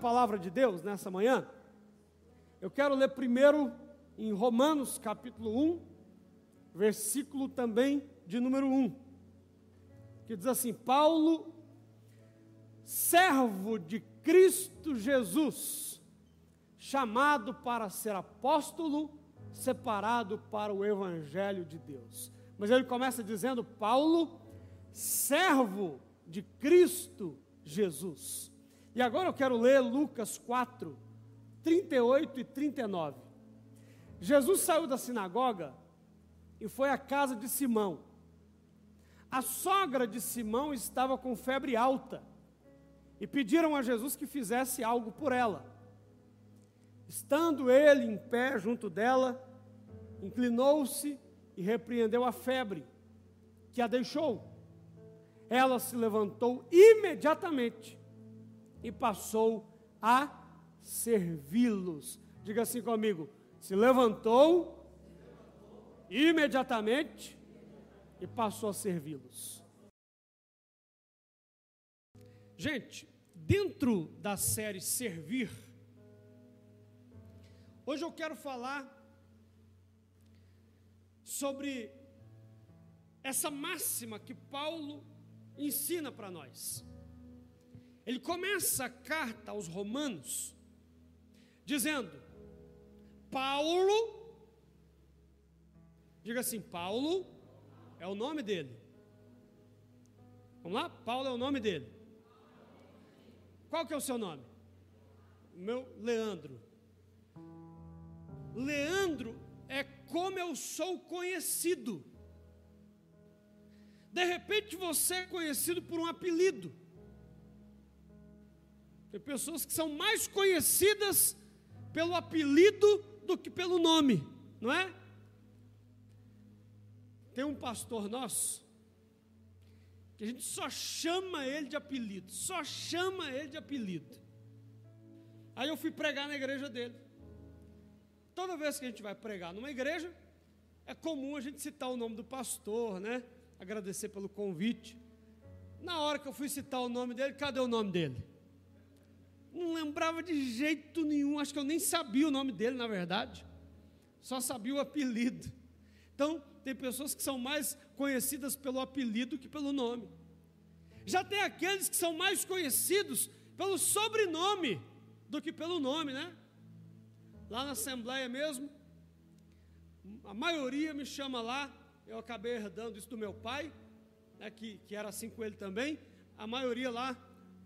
palavra de Deus nessa manhã, eu quero ler primeiro em Romanos capítulo 1, versículo também de número 1, que diz assim: Paulo, servo de Cristo Jesus, chamado para ser apóstolo, separado para o evangelho de Deus. Mas ele começa dizendo: Paulo, servo de Cristo Jesus. E agora eu quero ler Lucas 4, 38 e 39. Jesus saiu da sinagoga e foi à casa de Simão. A sogra de Simão estava com febre alta e pediram a Jesus que fizesse algo por ela. Estando ele em pé junto dela, inclinou-se e repreendeu a febre, que a deixou. Ela se levantou imediatamente e passou a servi-los. Diga assim comigo: se levantou imediatamente e passou a servi-los. Gente, dentro da série Servir, hoje eu quero falar sobre essa máxima que Paulo ensina para nós. Ele começa a carta aos Romanos dizendo: Paulo, diga assim, Paulo é o nome dele. Vamos lá? Paulo é o nome dele. Qual que é o seu nome? Meu Leandro. Leandro é como eu sou conhecido. De repente você é conhecido por um apelido. Tem pessoas que são mais conhecidas pelo apelido do que pelo nome, não é? Tem um pastor nosso que a gente só chama ele de apelido, só chama ele de apelido. Aí eu fui pregar na igreja dele. Toda vez que a gente vai pregar numa igreja, é comum a gente citar o nome do pastor, né? Agradecer pelo convite. Na hora que eu fui citar o nome dele, cadê o nome dele? Não lembrava de jeito nenhum, acho que eu nem sabia o nome dele, na verdade. Só sabia o apelido. Então, tem pessoas que são mais conhecidas pelo apelido que pelo nome. Já tem aqueles que são mais conhecidos pelo sobrenome do que pelo nome, né? Lá na Assembleia mesmo, a maioria me chama lá, eu acabei herdando isso do meu pai, né, que, que era assim com ele também. A maioria lá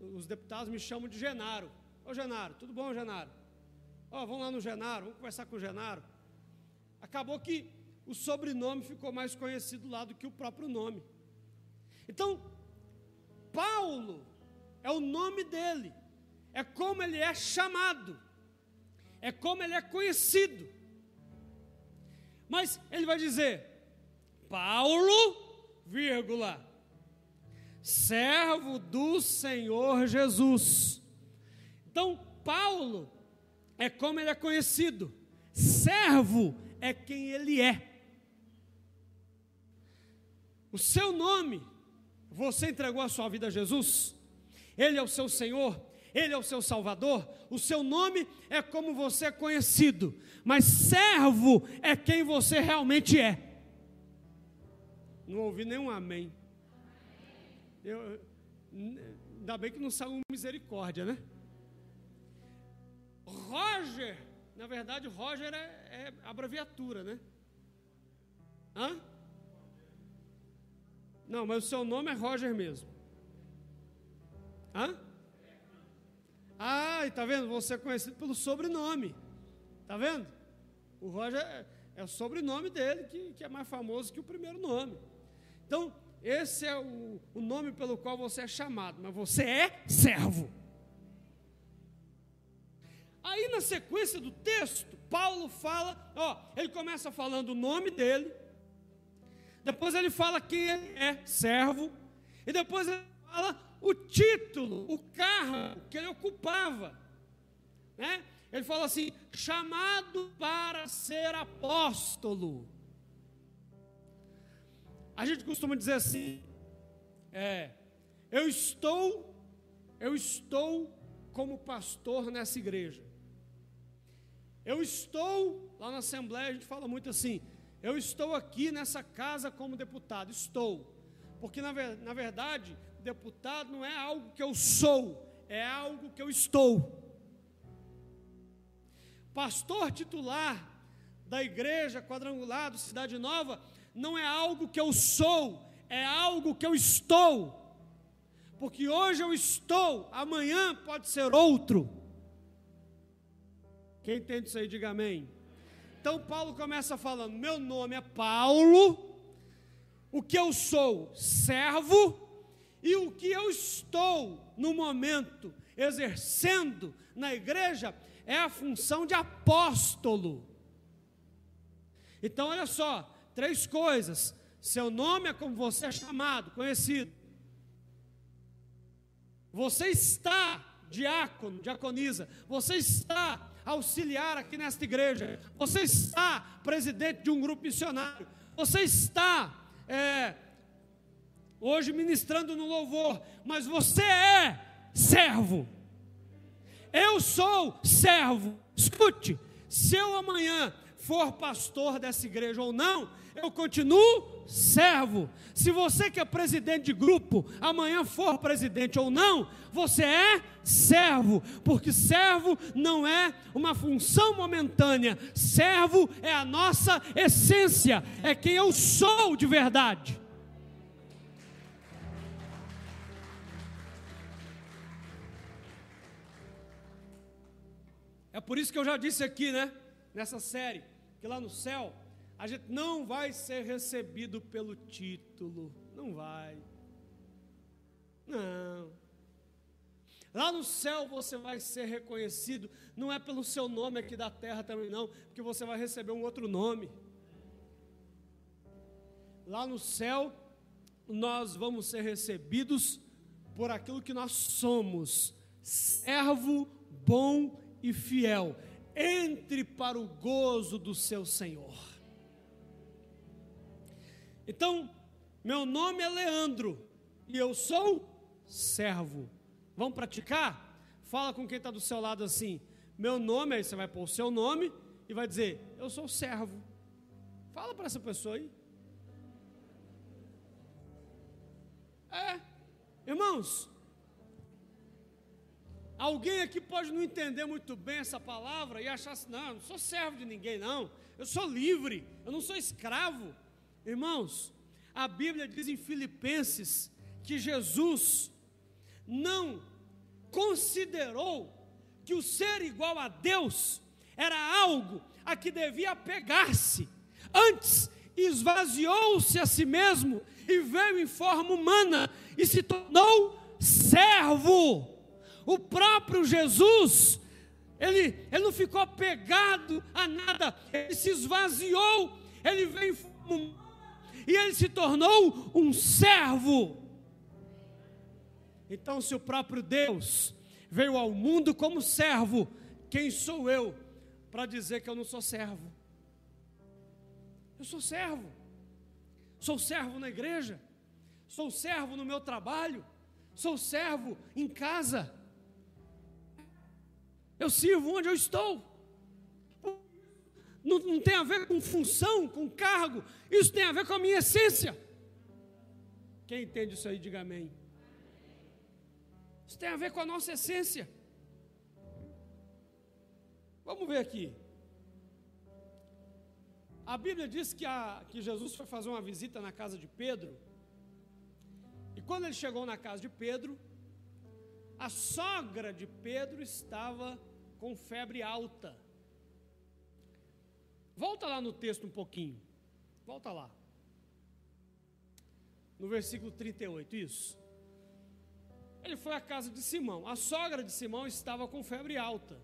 os deputados me chamam de Genaro. Ô Genaro, tudo bom, Genaro? Ó, vamos lá no Genaro, vamos conversar com o Genaro. Acabou que o sobrenome ficou mais conhecido lá do que o próprio nome. Então, Paulo é o nome dele, é como ele é chamado, é como ele é conhecido. Mas ele vai dizer, Paulo, vírgula, servo do Senhor Jesus. Então, Paulo é como ele é conhecido, servo é quem ele é. O seu nome, você entregou a sua vida a Jesus, Ele é o seu Senhor, Ele é o seu Salvador, o seu nome é como você é conhecido, mas servo é quem você realmente é. Não ouvi nenhum amém. Eu, ainda bem que não saiu misericórdia, né? Roger, na verdade, Roger é, é abreviatura, né? Hã? Não, mas o seu nome é Roger mesmo. Hã? Ah, tá vendo? Você é conhecido pelo sobrenome. Tá vendo? O Roger é, é o sobrenome dele que, que é mais famoso que o primeiro nome. Então, esse é o, o nome pelo qual você é chamado, mas você é servo. Aí na sequência do texto, Paulo fala, ó, ele começa falando o nome dele, depois ele fala quem ele é, servo, e depois ele fala o título, o carro que ele ocupava, né? Ele fala assim: chamado para ser apóstolo. A gente costuma dizer assim: é, eu estou, eu estou como pastor nessa igreja. Eu estou, lá na Assembleia a gente fala muito assim, eu estou aqui nessa casa como deputado, estou. Porque na, na verdade, deputado não é algo que eu sou, é algo que eu estou. Pastor titular da igreja quadrangular do Cidade Nova não é algo que eu sou, é algo que eu estou. Porque hoje eu estou, amanhã pode ser outro. Quem entende isso aí, diga amém. Então Paulo começa falando: Meu nome é Paulo, o que eu sou, servo, e o que eu estou no momento exercendo na igreja é a função de apóstolo. Então, olha só, três coisas. Seu nome é como você é chamado, conhecido. Você está diácono, diaconisa. Você está auxiliar aqui nesta igreja. Você está presidente de um grupo missionário. Você está é, hoje ministrando no louvor. Mas você é servo. Eu sou servo. Escute, se eu amanhã for pastor dessa igreja ou não, eu continuo servo. Se você que é presidente de grupo, amanhã for presidente ou não, você é servo, porque servo não é uma função momentânea, servo é a nossa essência, é quem eu sou de verdade. É por isso que eu já disse aqui, né, nessa série, que lá no céu a gente não vai ser recebido pelo título, não vai. Não. Lá no céu você vai ser reconhecido, não é pelo seu nome aqui da terra também não, porque você vai receber um outro nome. Lá no céu nós vamos ser recebidos por aquilo que nós somos, servo bom e fiel entre para o gozo do seu Senhor. Então, meu nome é Leandro e eu sou servo. Vamos praticar? Fala com quem está do seu lado assim. Meu nome, aí você vai pôr o seu nome e vai dizer: Eu sou servo. Fala para essa pessoa aí. É, irmãos, Alguém aqui pode não entender muito bem essa palavra e achar assim: não, eu não sou servo de ninguém, não. Eu sou livre, eu não sou escravo. Irmãos, a Bíblia diz em Filipenses que Jesus não considerou que o ser igual a Deus era algo a que devia pegar-se. Antes, esvaziou-se a si mesmo e veio em forma humana e se tornou servo o próprio Jesus, ele, ele não ficou apegado a nada, ele se esvaziou, ele veio e ele se tornou um servo. Então, se o próprio Deus veio ao mundo como servo, quem sou eu para dizer que eu não sou servo? Eu sou servo, sou servo na igreja, sou servo no meu trabalho, sou servo em casa. Eu sirvo onde eu estou. Não, não, tem a ver com função, com cargo, isso tem a ver com a minha essência. Quem entende isso aí, diga amém. Isso tem a ver com a nossa essência. Vamos ver aqui. A Bíblia diz que, a, que Jesus foi fazer uma visita na casa de Pedro. E quando ele chegou na casa de Pedro, a sogra de Pedro estava com febre alta. Volta lá no texto um pouquinho. Volta lá. No versículo 38, isso. Ele foi à casa de Simão. A sogra de Simão estava com febre alta.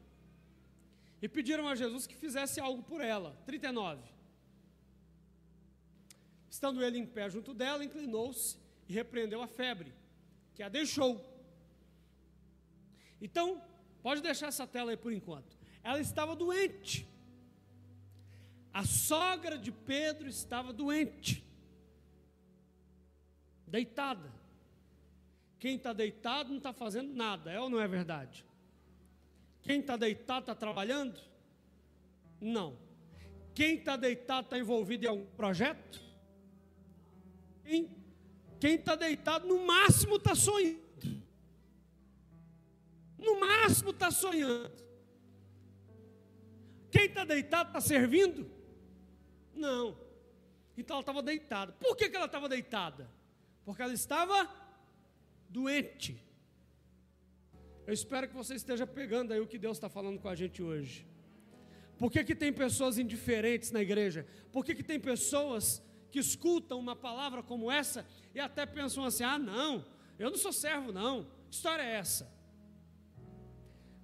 E pediram a Jesus que fizesse algo por ela. 39. Estando ele em pé junto dela, inclinou-se e repreendeu a febre, que a deixou. Então, pode deixar essa tela aí por enquanto. Ela estava doente. A sogra de Pedro estava doente, deitada. Quem está deitado não está fazendo nada, é ou não é verdade? Quem está deitado está trabalhando? Não. Quem está deitado está envolvido em algum projeto? Quem está deitado, no máximo, está sonhando. No máximo, está sonhando. Quem está deitado está servindo? Não. Então ela estava deitada. Por que, que ela estava deitada? Porque ela estava doente. Eu espero que você esteja pegando aí o que Deus está falando com a gente hoje. Por que, que tem pessoas indiferentes na igreja? Por que, que tem pessoas que escutam uma palavra como essa e até pensam assim: ah, não, eu não sou servo, não. Que história é essa?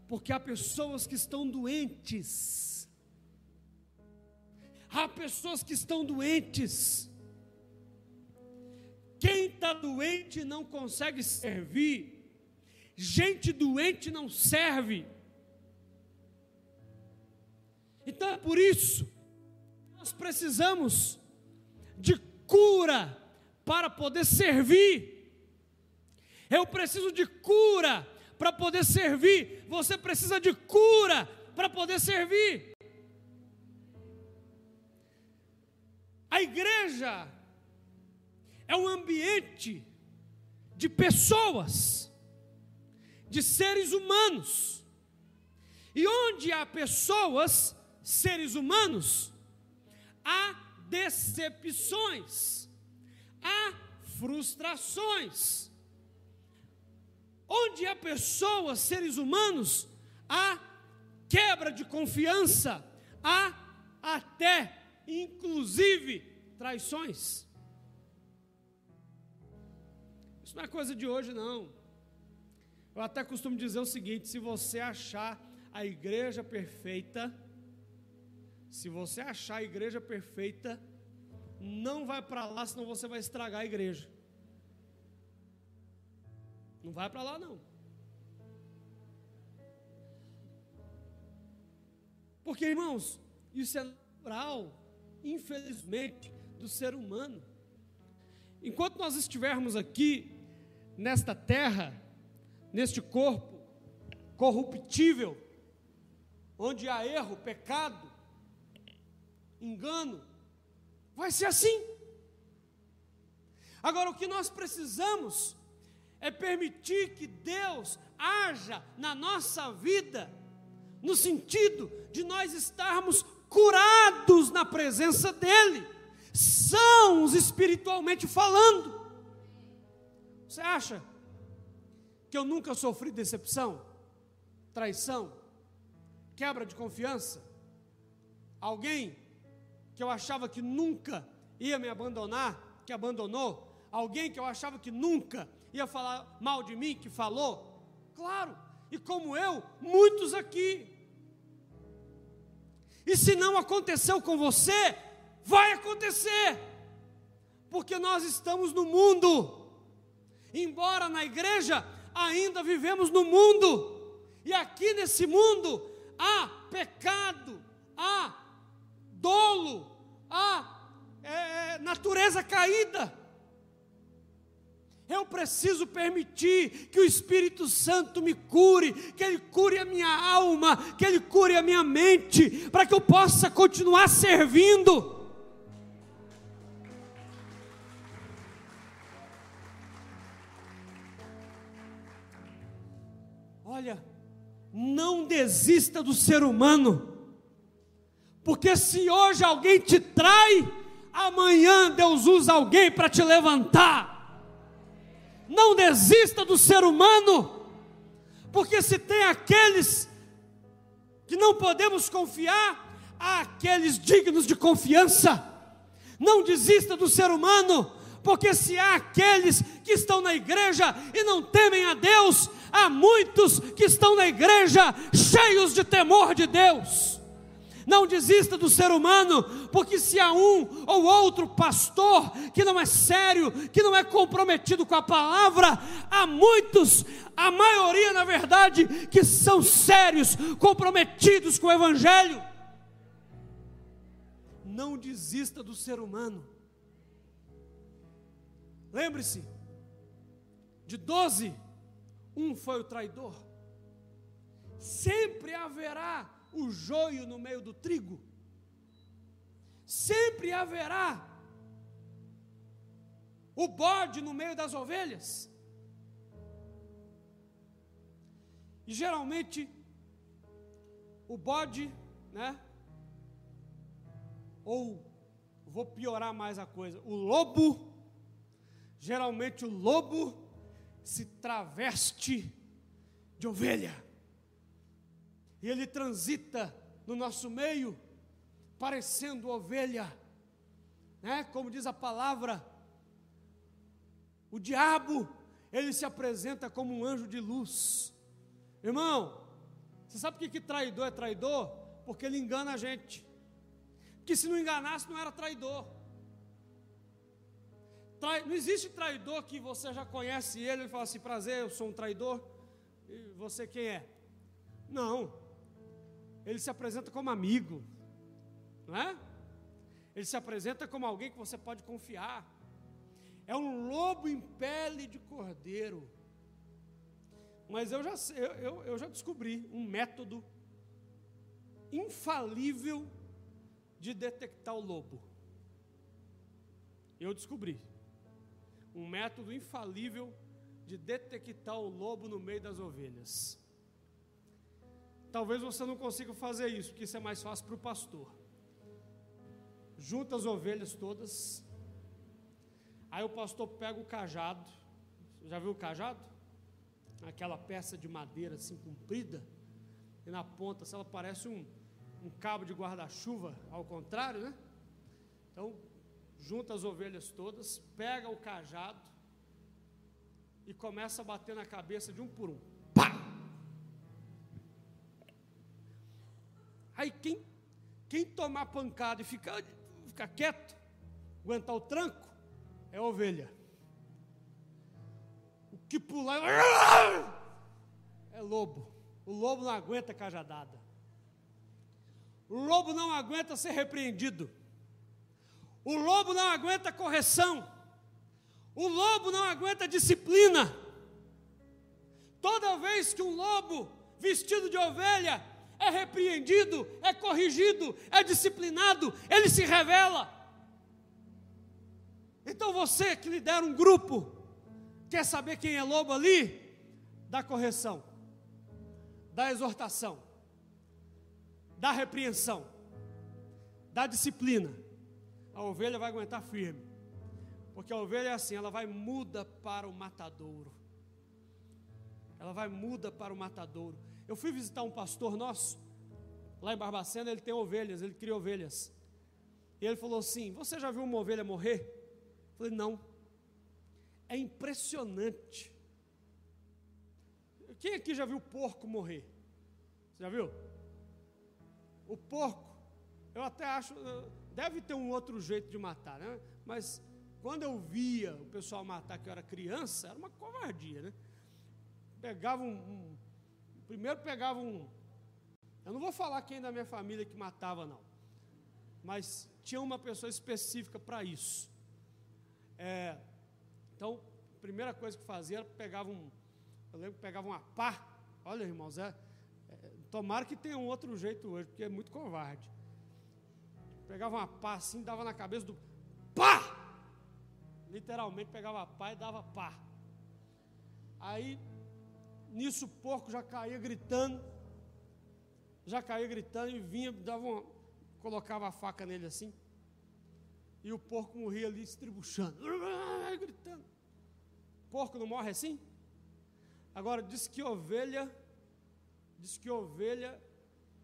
Porque há pessoas que estão doentes. Há pessoas que estão doentes. Quem está doente não consegue servir. Gente doente não serve. Então é por isso nós precisamos de cura para poder servir. Eu preciso de cura para poder servir. Você precisa de cura para poder servir. A igreja é um ambiente de pessoas, de seres humanos. E onde há pessoas, seres humanos, há decepções, há frustrações. Onde há pessoas, seres humanos, há quebra de confiança, há até, inclusive, traições. Isso não é coisa de hoje, não. Eu até costumo dizer o seguinte: se você achar a igreja perfeita, se você achar a igreja perfeita, não vai para lá, senão você vai estragar a igreja. Não vai para lá, não. Porque, irmãos, isso é natural, infelizmente, do ser humano. Enquanto nós estivermos aqui, nesta terra, neste corpo corruptível, onde há erro, pecado, engano. Vai ser assim. Agora, o que nós precisamos é permitir que Deus haja na nossa vida, no sentido de nós estarmos curados na presença dEle, sãos espiritualmente falando. Você acha que eu nunca sofri decepção, traição, quebra de confiança? Alguém que eu achava que nunca ia me abandonar, que abandonou, alguém que eu achava que nunca ia falar mal de mim, que falou, claro, e como eu, muitos aqui. E se não aconteceu com você, vai acontecer, porque nós estamos no mundo, embora na igreja ainda vivemos no mundo, e aqui nesse mundo há pecado, há dolo, a é, é, natureza caída. Eu preciso permitir que o Espírito Santo me cure, que Ele cure a minha alma, que Ele cure a minha mente, para que eu possa continuar servindo. Olha, não desista do ser humano. Porque se hoje alguém te trai, amanhã Deus usa alguém para te levantar. Não desista do ser humano, porque se tem aqueles que não podemos confiar, há aqueles dignos de confiança. Não desista do ser humano, porque se há aqueles que estão na igreja e não temem a Deus, há muitos que estão na igreja cheios de temor de Deus. Não desista do ser humano, porque se há um ou outro pastor que não é sério, que não é comprometido com a palavra, há muitos, a maioria na verdade, que são sérios, comprometidos com o evangelho. Não desista do ser humano. Lembre-se, de doze, um foi o traidor. sempre haverá o joio no meio do trigo. Sempre haverá o bode no meio das ovelhas. E geralmente o bode, né? Ou vou piorar mais a coisa, o lobo, geralmente o lobo se traveste de ovelha. E ele transita no nosso meio, parecendo ovelha, né? Como diz a palavra, o diabo, ele se apresenta como um anjo de luz. Irmão, você sabe por que, que traidor é traidor? Porque ele engana a gente. Porque se não enganasse, não era traidor. Trai, não existe traidor que você já conhece ele e fala assim: prazer, eu sou um traidor. E você quem é? Não. Ele se apresenta como amigo, não é? Ele se apresenta como alguém que você pode confiar. É um lobo em pele de cordeiro. Mas eu já, eu, eu já descobri um método infalível de detectar o lobo. Eu descobri um método infalível de detectar o lobo no meio das ovelhas. Talvez você não consiga fazer isso, porque isso é mais fácil para o pastor. Junta as ovelhas todas. Aí o pastor pega o cajado. Já viu o cajado? aquela peça de madeira assim comprida, e na ponta, se ela parece um, um cabo de guarda-chuva, ao contrário, né? Então, junta as ovelhas todas, pega o cajado e começa a bater na cabeça de um por um. Aí quem, quem tomar pancada e ficar, ficar quieto, aguentar o tranco, é a ovelha que pular é lobo. O lobo não aguenta cajadada. O lobo não aguenta ser repreendido. O lobo não aguenta correção. O lobo não aguenta disciplina. Toda vez que um lobo vestido de ovelha é repreendido, é corrigido, é disciplinado, ele se revela. Então você que lidera um grupo, Quer saber quem é lobo ali? Da correção, da exortação, da repreensão, da disciplina. A ovelha vai aguentar firme, porque a ovelha é assim, ela vai muda para o matadouro. Ela vai muda para o matadouro. Eu fui visitar um pastor nosso, lá em Barbacena, ele tem ovelhas, ele cria ovelhas. E ele falou assim: Você já viu uma ovelha morrer? Eu falei: Não. É impressionante. Quem aqui já viu porco morrer? Você já viu? O porco, eu até acho, deve ter um outro jeito de matar, né? Mas quando eu via o pessoal matar que eu era criança, era uma covardia, né? Pegava um, um primeiro pegava um, eu não vou falar quem da minha família que matava não, mas tinha uma pessoa específica para isso. É, então, a primeira coisa que fazia era pegava um, eu lembro que pegava uma pá, olha irmãos, é, é, tomara que tenha um outro jeito hoje, porque é muito covarde. Pegava uma pá assim, dava na cabeça do pá! Literalmente pegava a pá e dava pá. Aí, nisso o porco já caía gritando, já caía gritando e vinha, dava uma, colocava a faca nele assim, e o porco morria ali estribuchando, gritando. Porco não morre assim? Agora, diz que ovelha, diz que ovelha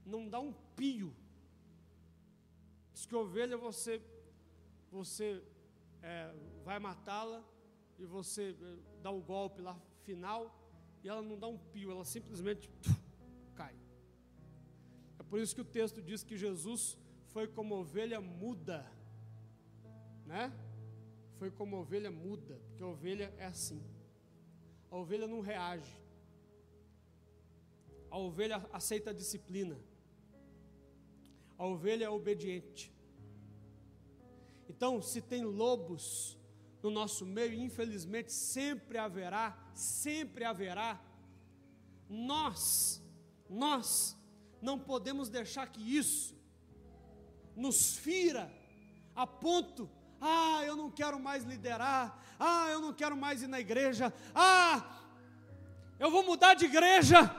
não dá um pio. Diz que ovelha você, você é, vai matá-la e você é, dá o golpe lá final e ela não dá um pio, ela simplesmente cai. É por isso que o texto diz que Jesus foi como ovelha muda né? Foi como ovelha muda, porque a ovelha é assim. A ovelha não reage. A ovelha aceita a disciplina. A ovelha é obediente. Então, se tem lobos no nosso meio, infelizmente sempre haverá, sempre haverá. Nós, nós não podemos deixar que isso nos fira a ponto, ah, eu não quero mais liderar, ah, eu não quero mais ir na igreja, ah, eu vou mudar de igreja.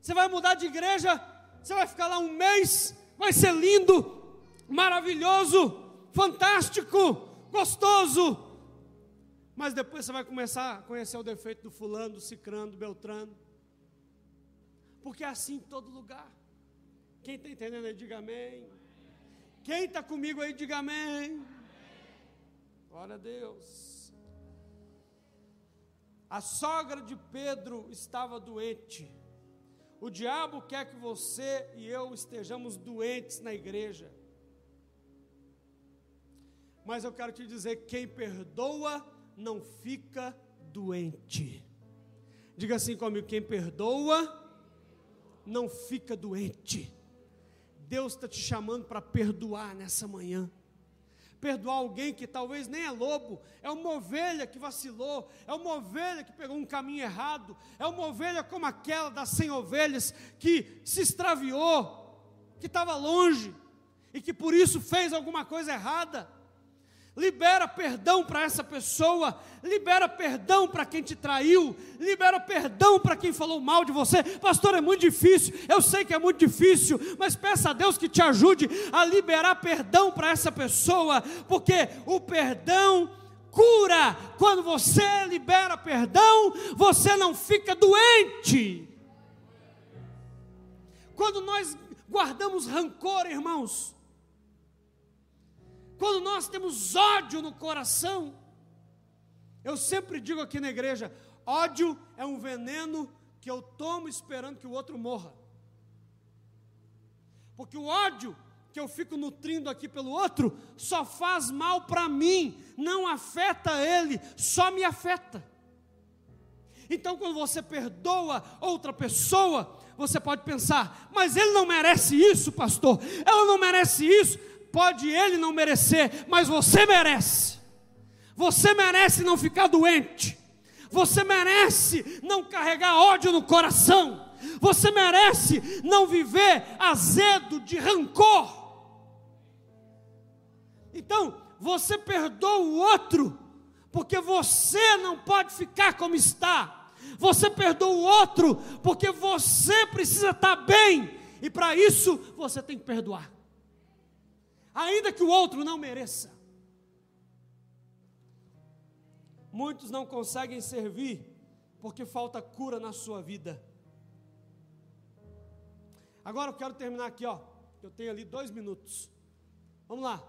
Você vai mudar de igreja, você vai ficar lá um mês, vai ser lindo, maravilhoso, fantástico, gostoso. Mas depois você vai começar a conhecer o defeito do fulano, do cicrano, do beltrano. Porque é assim em todo lugar. Quem está entendendo aí, diga amém. Quem está comigo aí, diga amém. Glória a Deus. A sogra de Pedro estava doente. O diabo quer que você e eu estejamos doentes na igreja. Mas eu quero te dizer: quem perdoa não fica doente. Diga assim comigo: quem perdoa não fica doente. Deus está te chamando para perdoar nessa manhã. Perdoar alguém que talvez nem é lobo, é uma ovelha que vacilou, é uma ovelha que pegou um caminho errado, é uma ovelha como aquela das cem ovelhas que se extraviou, que estava longe e que por isso fez alguma coisa errada libera perdão para essa pessoa, libera perdão para quem te traiu, libera perdão para quem falou mal de você. Pastor, é muito difícil, eu sei que é muito difícil, mas peça a Deus que te ajude a liberar perdão para essa pessoa, porque o perdão cura. Quando você libera perdão, você não fica doente. Quando nós guardamos rancor, irmãos, quando nós temos ódio no coração, eu sempre digo aqui na igreja: ódio é um veneno que eu tomo esperando que o outro morra. Porque o ódio que eu fico nutrindo aqui pelo outro só faz mal para mim, não afeta ele, só me afeta. Então, quando você perdoa outra pessoa, você pode pensar, mas ele não merece isso, pastor, ela não merece isso pode ele não merecer, mas você merece. Você merece não ficar doente. Você merece não carregar ódio no coração. Você merece não viver azedo de rancor. Então, você perdoa o outro, porque você não pode ficar como está. Você perdoa o outro, porque você precisa estar bem, e para isso você tem que perdoar ainda que o outro não mereça. Muitos não conseguem servir porque falta cura na sua vida. Agora eu quero terminar aqui, ó. Eu tenho ali dois minutos. Vamos lá.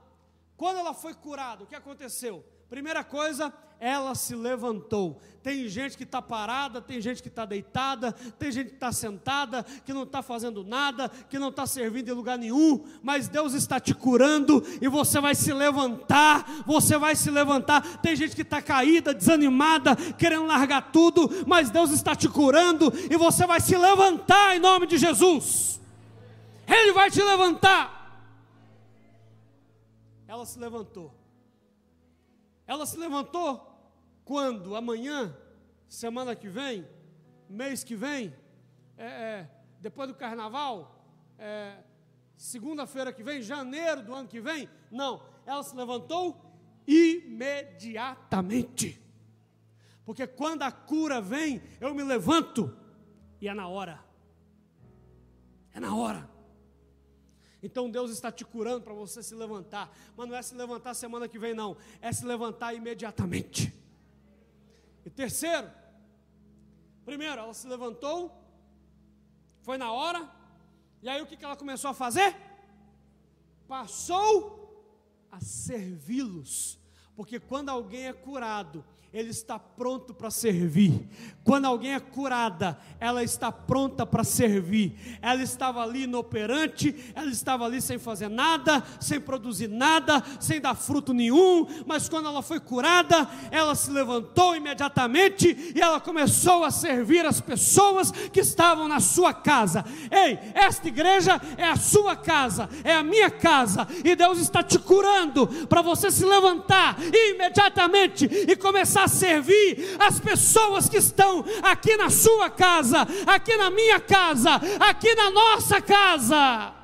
Quando ela foi curada, o que aconteceu? Primeira coisa, ela se levantou. Tem gente que está parada, tem gente que está deitada, tem gente que está sentada, que não está fazendo nada, que não está servindo em lugar nenhum, mas Deus está te curando e você vai se levantar. Você vai se levantar. Tem gente que está caída, desanimada, querendo largar tudo, mas Deus está te curando e você vai se levantar em nome de Jesus. Ele vai te levantar. Ela se levantou. Ela se levantou quando? Amanhã, semana que vem, mês que vem, é, é, depois do carnaval, é, segunda-feira que vem, janeiro do ano que vem? Não, ela se levantou imediatamente. Porque quando a cura vem, eu me levanto e é na hora. É na hora. Então Deus está te curando para você se levantar. Mas não é se levantar semana que vem, não. É se levantar imediatamente. E terceiro, primeiro, ela se levantou, foi na hora, e aí o que ela começou a fazer? Passou a servi-los. Porque quando alguém é curado, ele está pronto para servir. Quando alguém é curada, ela está pronta para servir. Ela estava ali inoperante, ela estava ali sem fazer nada, sem produzir nada, sem dar fruto nenhum, mas quando ela foi curada, ela se levantou imediatamente e ela começou a servir as pessoas que estavam na sua casa. Ei, esta igreja é a sua casa, é a minha casa, e Deus está te curando para você se levantar imediatamente e começar a servir as pessoas que estão aqui na sua casa, aqui na minha casa, aqui na nossa casa.